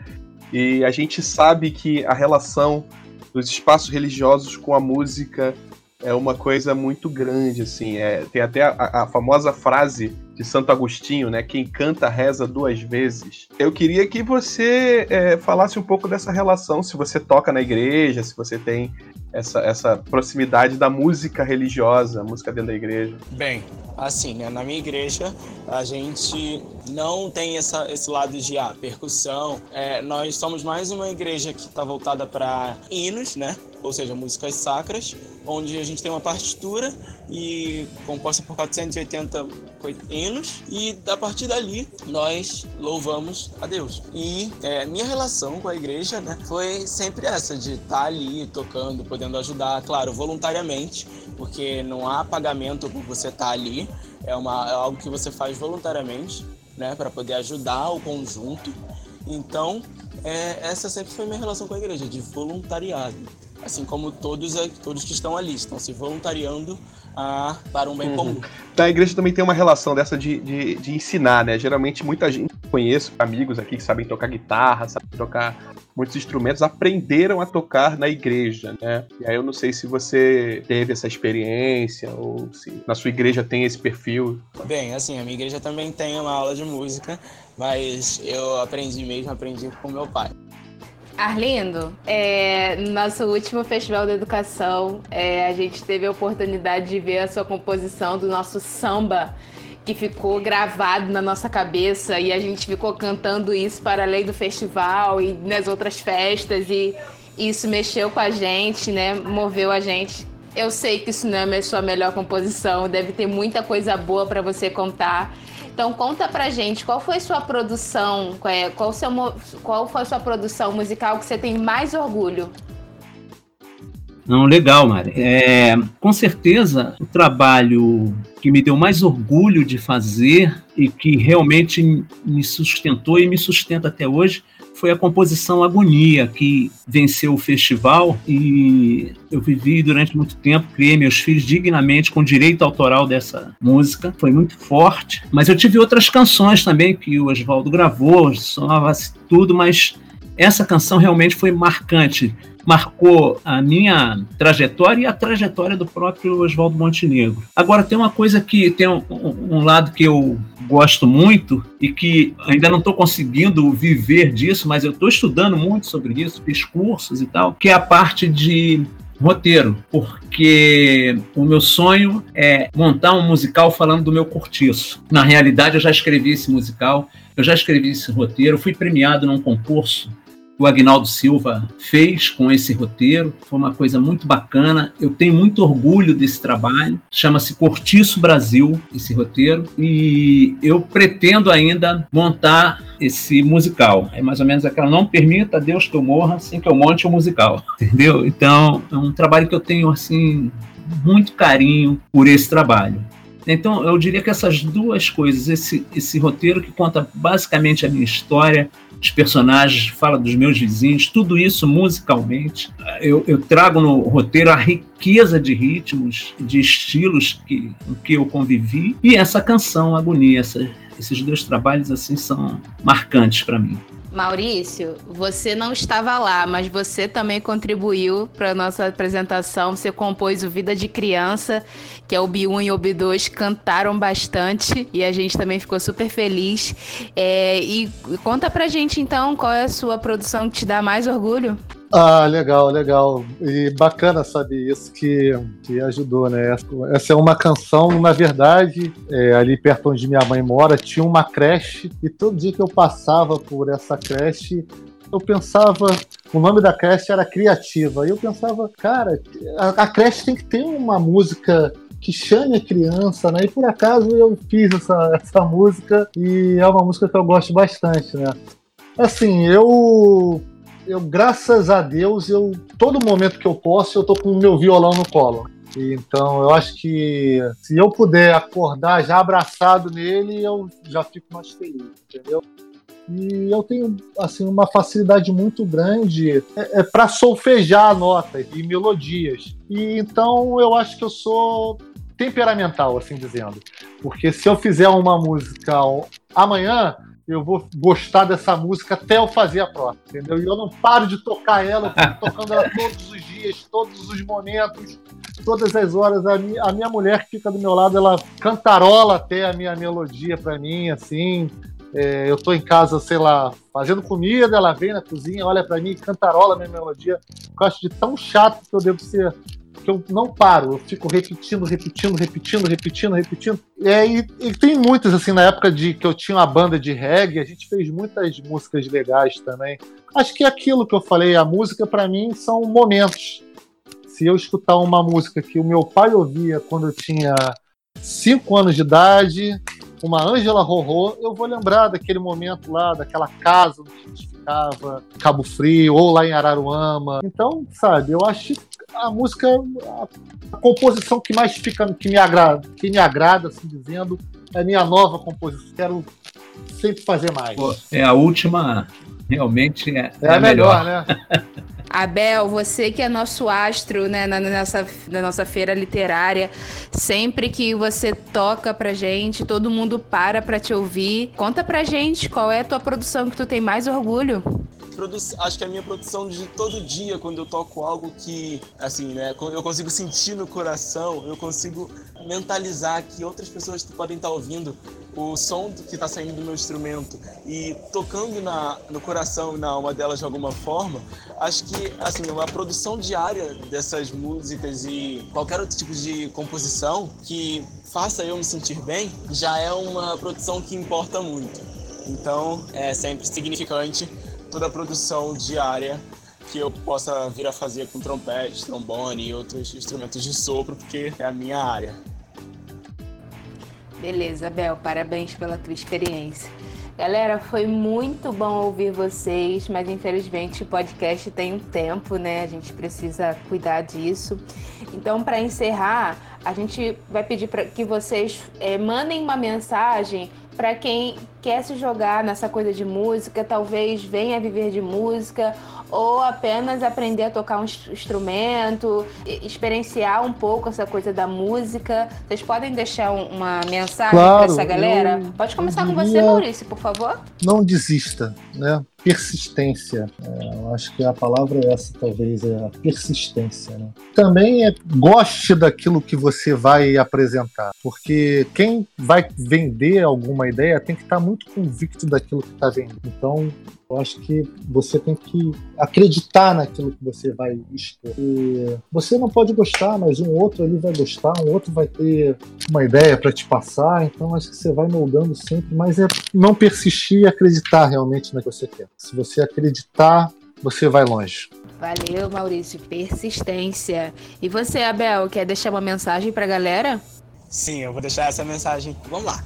e a gente sabe que a relação dos espaços religiosos com a música é uma coisa muito grande, assim. É, tem até a, a, famosa frase de Santo Agostinho, né? Quem canta reza duas vezes. Eu queria que você é, falasse um pouco dessa relação, se você toca na igreja, se você tem essa, essa proximidade da música religiosa, música dentro da igreja. Bem, assim, né? Na minha igreja, a gente não tem essa, esse lado de ah, percussão. É, nós somos mais uma igreja que está voltada para hinos, né? Ou seja, músicas sacras, onde a gente tem uma partitura e composta por 480 hinos e a partir dali nós louvamos a Deus. E é, minha relação com a igreja né, foi sempre essa de estar tá ali tocando, podendo ajudar, claro, voluntariamente, porque não há pagamento por você estar tá ali, é, uma, é algo que você faz voluntariamente, né, para poder ajudar o conjunto. Então, é, essa sempre foi minha relação com a igreja, de voluntariado assim como todos, todos que estão ali, estão se voluntariando para um bem uhum. comum. Então a igreja também tem uma relação dessa de, de, de, ensinar, né? Geralmente muita gente conheço amigos aqui que sabem tocar guitarra, sabem tocar muitos instrumentos, aprenderam a tocar na igreja, né? E aí eu não sei se você teve essa experiência ou se na sua igreja tem esse perfil. Bem, assim, a minha igreja também tem uma aula de música, mas eu aprendi mesmo, aprendi com meu pai. Arlindo, é, no nosso último Festival da Educação, é, a gente teve a oportunidade de ver a sua composição do nosso samba, que ficou gravado na nossa cabeça e a gente ficou cantando isso para além do festival e nas outras festas e isso mexeu com a gente, né? Moveu a gente. Eu sei que isso não é a sua melhor composição, deve ter muita coisa boa para você contar. Então conta pra gente qual foi sua produção, qual, qual, seu, qual foi sua produção musical que você tem mais orgulho? Não, legal, Mari. É, com certeza, o trabalho que me deu mais orgulho de fazer e que realmente me sustentou e me sustenta até hoje foi a composição Agonia, que venceu o festival e eu vivi durante muito tempo, criei meus filhos dignamente com direito autoral dessa música, foi muito forte. Mas eu tive outras canções também que o Oswaldo gravou, sonava tudo, mas essa canção realmente foi marcante marcou a minha trajetória e a trajetória do próprio Oswaldo Montenegro. Agora, tem uma coisa que tem um, um lado que eu gosto muito e que ainda não estou conseguindo viver disso, mas eu estou estudando muito sobre isso, fiz cursos e tal, que é a parte de roteiro, porque o meu sonho é montar um musical falando do meu cortiço. Na realidade, eu já escrevi esse musical, eu já escrevi esse roteiro, fui premiado num concurso o Agnaldo Silva fez com esse roteiro. Foi uma coisa muito bacana. Eu tenho muito orgulho desse trabalho. Chama-se Cortiço Brasil, esse roteiro. E eu pretendo ainda montar esse musical. É mais ou menos aquela não permita Deus que eu morra sem que eu monte o um musical. Entendeu? Então, é um trabalho que eu tenho assim muito carinho por esse trabalho. Então, eu diria que essas duas coisas, esse, esse roteiro que conta basicamente a minha história, os personagens, fala dos meus vizinhos, tudo isso musicalmente. Eu, eu trago no roteiro a riqueza de ritmos, de estilos que, com que eu convivi, e essa canção, Agonia, essa, esses dois trabalhos assim são marcantes para mim. Maurício, você não estava lá, mas você também contribuiu para nossa apresentação. Você compôs o Vida de Criança, que é o B1 e o B2 cantaram bastante e a gente também ficou super feliz. É, e conta pra gente então qual é a sua produção que te dá mais orgulho? Ah, legal, legal. E bacana saber isso que, que ajudou, né? Essa é uma canção, na verdade, é, ali perto onde minha mãe mora, tinha uma creche, e todo dia que eu passava por essa creche, eu pensava, o nome da creche era Criativa, e eu pensava, cara, a, a creche tem que ter uma música que chame a criança, né? E por acaso eu fiz essa, essa música e é uma música que eu gosto bastante, né? Assim, eu eu, graças a Deus, eu todo momento que eu posso, eu tô com o meu violão no colo. Então, eu acho que se eu puder acordar já abraçado nele, eu já fico mais feliz, entendeu? E eu tenho assim uma facilidade muito grande é, é para solfejar notas e melodias. E então eu acho que eu sou temperamental, assim dizendo. Porque se eu fizer uma música amanhã, eu vou gostar dessa música até eu fazer a próxima, entendeu? E eu não paro de tocar ela, eu fico tocando ela todos os dias, todos os momentos, todas as horas. A minha, a minha mulher que fica do meu lado, ela cantarola até a minha melodia para mim, assim. É, eu tô em casa, sei lá, fazendo comida, ela vem na cozinha, olha para mim e cantarola a minha melodia. Eu acho de tão chato que eu devo ser que eu não paro, eu fico repetindo, repetindo, repetindo, repetindo, repetindo. E, aí, e tem muitas, assim, na época de que eu tinha uma banda de reggae, a gente fez muitas músicas legais também. Acho que é aquilo que eu falei, a música para mim são momentos. Se eu escutar uma música que o meu pai ouvia quando eu tinha 5 anos de idade, uma Ângela Rorô, eu vou lembrar daquele momento lá, daquela casa onde a gente ficava, Cabo Frio, ou lá em Araruama. Então, sabe, eu acho a música, a, composição que mais fica, que me agrada, que me agrada, assim dizendo, é a minha nova composição. Quero sempre fazer mais. Pô, é a última, realmente é, é, é a melhor, melhor, né? Abel, você que é nosso astro né, na, nossa, na nossa feira literária, sempre que você toca pra gente, todo mundo para pra te ouvir. Conta pra gente qual é a tua produção que tu tem mais orgulho acho que é a minha produção de todo dia, quando eu toco algo que, assim, né, eu consigo sentir no coração, eu consigo mentalizar que outras pessoas podem estar ouvindo o som que está saindo do meu instrumento e tocando na, no coração e na alma delas de alguma forma, acho que assim uma produção diária dessas músicas e qualquer outro tipo de composição que faça eu me sentir bem já é uma produção que importa muito. Então é sempre significante toda a produção diária que eu possa vir a fazer com trompete, trombone e outros instrumentos de sopro, porque é a minha área. Beleza, Bel, parabéns pela tua experiência. Galera, foi muito bom ouvir vocês, mas infelizmente o podcast tem um tempo, né? A gente precisa cuidar disso. Então, para encerrar, a gente vai pedir para que vocês é, mandem uma mensagem para quem quer se jogar nessa coisa de música, talvez venha viver de música ou apenas aprender a tocar um instrumento, experienciar um pouco essa coisa da música. Vocês podem deixar uma mensagem claro, para essa galera? Pode começar com você, Maurício, por favor. Não desista, né? persistência. É, eu acho que a palavra é essa, talvez, é a persistência. Né? Também é, goste daquilo que você vai apresentar, porque quem vai vender alguma ideia tem que estar muito convicto daquilo que está vendendo. Então, eu acho que você tem que acreditar naquilo que você vai expor. E você não pode gostar, mas um outro ali vai gostar, um outro vai ter uma ideia para te passar. Então acho que você vai moldando sempre, mas é não persistir e acreditar realmente no que você quer. Se você acreditar, você vai longe. Valeu, Maurício. Persistência. E você, Abel, quer deixar uma mensagem para a galera? Sim, eu vou deixar essa mensagem. Vamos lá.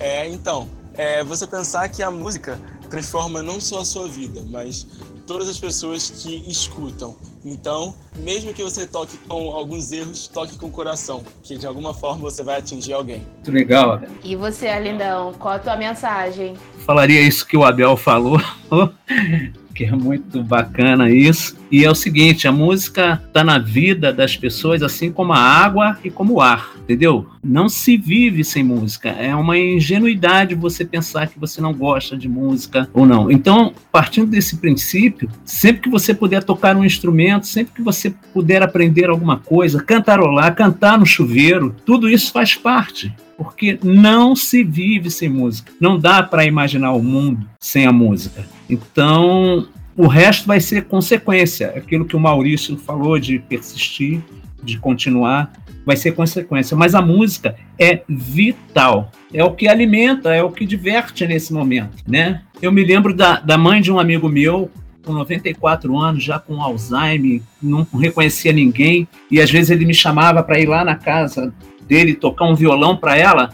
É, então, é, você pensar que a música transforma não só a sua vida, mas todas as pessoas que escutam. Então, mesmo que você toque com alguns erros, toque com o coração, que de alguma forma você vai atingir alguém. Muito legal. E você, Alindão, qual a tua mensagem? Falaria isso que o Abel falou. que é muito bacana isso. E é o seguinte, a música está na vida das pessoas assim como a água e como o ar, entendeu? Não se vive sem música. É uma ingenuidade você pensar que você não gosta de música ou não. Então, partindo desse princípio, sempre que você puder tocar um instrumento, sempre que você puder aprender alguma coisa, cantarolar, cantar no chuveiro, tudo isso faz parte porque não se vive sem música. Não dá para imaginar o mundo sem a música. Então, o resto vai ser consequência. Aquilo que o Maurício falou de persistir, de continuar, vai ser consequência. Mas a música é vital. É o que alimenta, é o que diverte nesse momento, né? Eu me lembro da, da mãe de um amigo meu, com 94 anos, já com Alzheimer, não reconhecia ninguém, e às vezes ele me chamava para ir lá na casa dele tocar um violão para ela,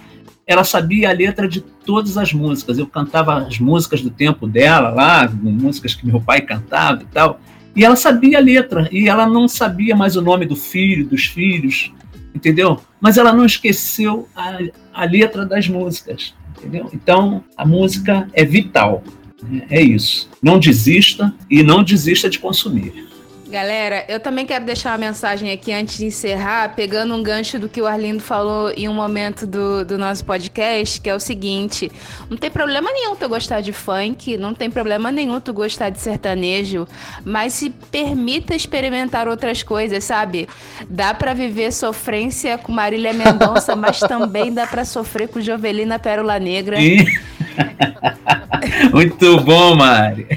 ela sabia a letra de todas as músicas. Eu cantava as músicas do tempo dela lá, músicas que meu pai cantava e tal. E ela sabia a letra, e ela não sabia mais o nome do filho, dos filhos, entendeu? Mas ela não esqueceu a, a letra das músicas, entendeu? Então, a música é vital. Né? É isso. Não desista e não desista de consumir. Galera, eu também quero deixar uma mensagem aqui antes de encerrar, pegando um gancho do que o Arlindo falou em um momento do, do nosso podcast, que é o seguinte: não tem problema nenhum tu gostar de funk, não tem problema nenhum tu gostar de sertanejo, mas se permita experimentar outras coisas, sabe? Dá para viver sofrência com Marília Mendonça, mas também dá para sofrer com Jovelina Pérola Negra. Muito bom, Mari.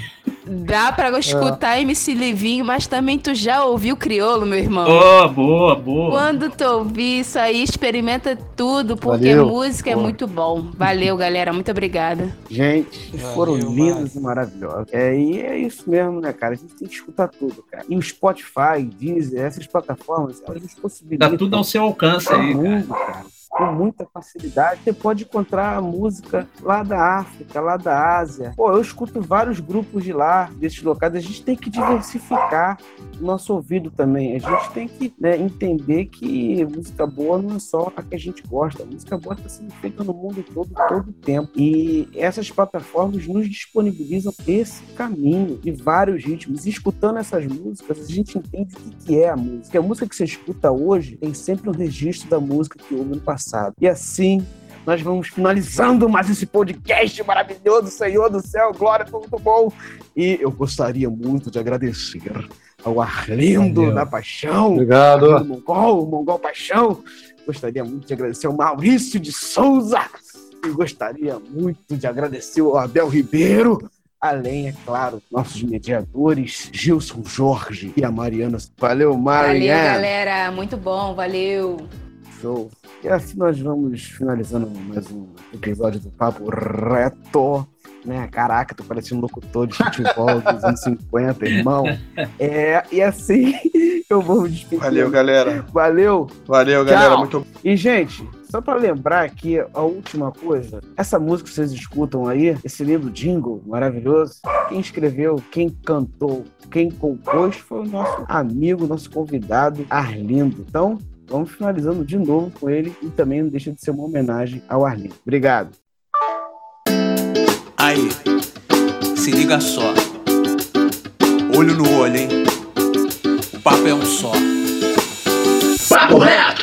Dá pra escutar é. MC Livinho, mas também tu já ouviu Criolo, meu irmão. Oh, boa, boa. Quando tu ouvir isso aí, experimenta tudo, porque Valeu. música é muito bom. Valeu, galera. Muito obrigada. Gente, Valeu, foram lindos e maravilhosos. É, e é isso mesmo, né, cara? A gente tem que escutar tudo, cara. E o Spotify, Deezer, essas plataformas, elas nos possibilitam. Tá tudo ao seu alcance aí, mundo, cara. cara com muita facilidade. Você pode encontrar música lá da África, lá da Ásia. Pô, eu escuto vários grupos de lá, desses locais. A gente tem que diversificar. nosso ouvido também. A gente tem que né, entender que música boa não é só a que a gente gosta. A música boa está sendo feita no mundo todo, todo o tempo. E essas plataformas nos disponibilizam esse caminho de vários ritmos. E escutando essas músicas, a gente entende o que é a música. A música que você escuta hoje tem sempre um registro da música que houve no passado. E assim nós vamos finalizando mais esse podcast maravilhoso, Senhor do céu, glória, foi muito bom. E eu gostaria muito de agradecer ao Arlindo Valeu. da Paixão. Obrigado. Arlindo Mongol, Mongol Paixão. Gostaria muito de agradecer ao Maurício de Souza. E gostaria muito de agradecer ao Abel Ribeiro. Além, é claro, nossos mediadores, Gilson Jorge e a Mariana. Valeu, Mariana. Valeu, galera. Muito bom, valeu. Show. E assim nós vamos finalizando mais um episódio do Papo Reto. Né? Caraca, tô parecendo um locutor de futebol dos anos 50, irmão. É, e assim eu vou me despedir. Valeu, galera. Valeu. Valeu, galera. Muito E, gente, só para lembrar aqui a última coisa, essa música que vocês escutam aí, esse lindo jingle maravilhoso, quem escreveu, quem cantou, quem compôs foi o nosso amigo, nosso convidado Arlindo. Então, vamos finalizando de novo com ele e também não deixa de ser uma homenagem ao Arlindo. Obrigado. Aí, se liga só. Olho no olho, hein? O papo é um só. Papo reto!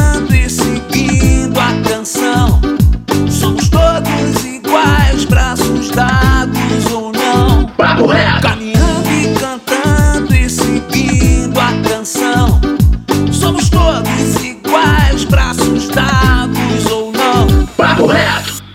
papo reto.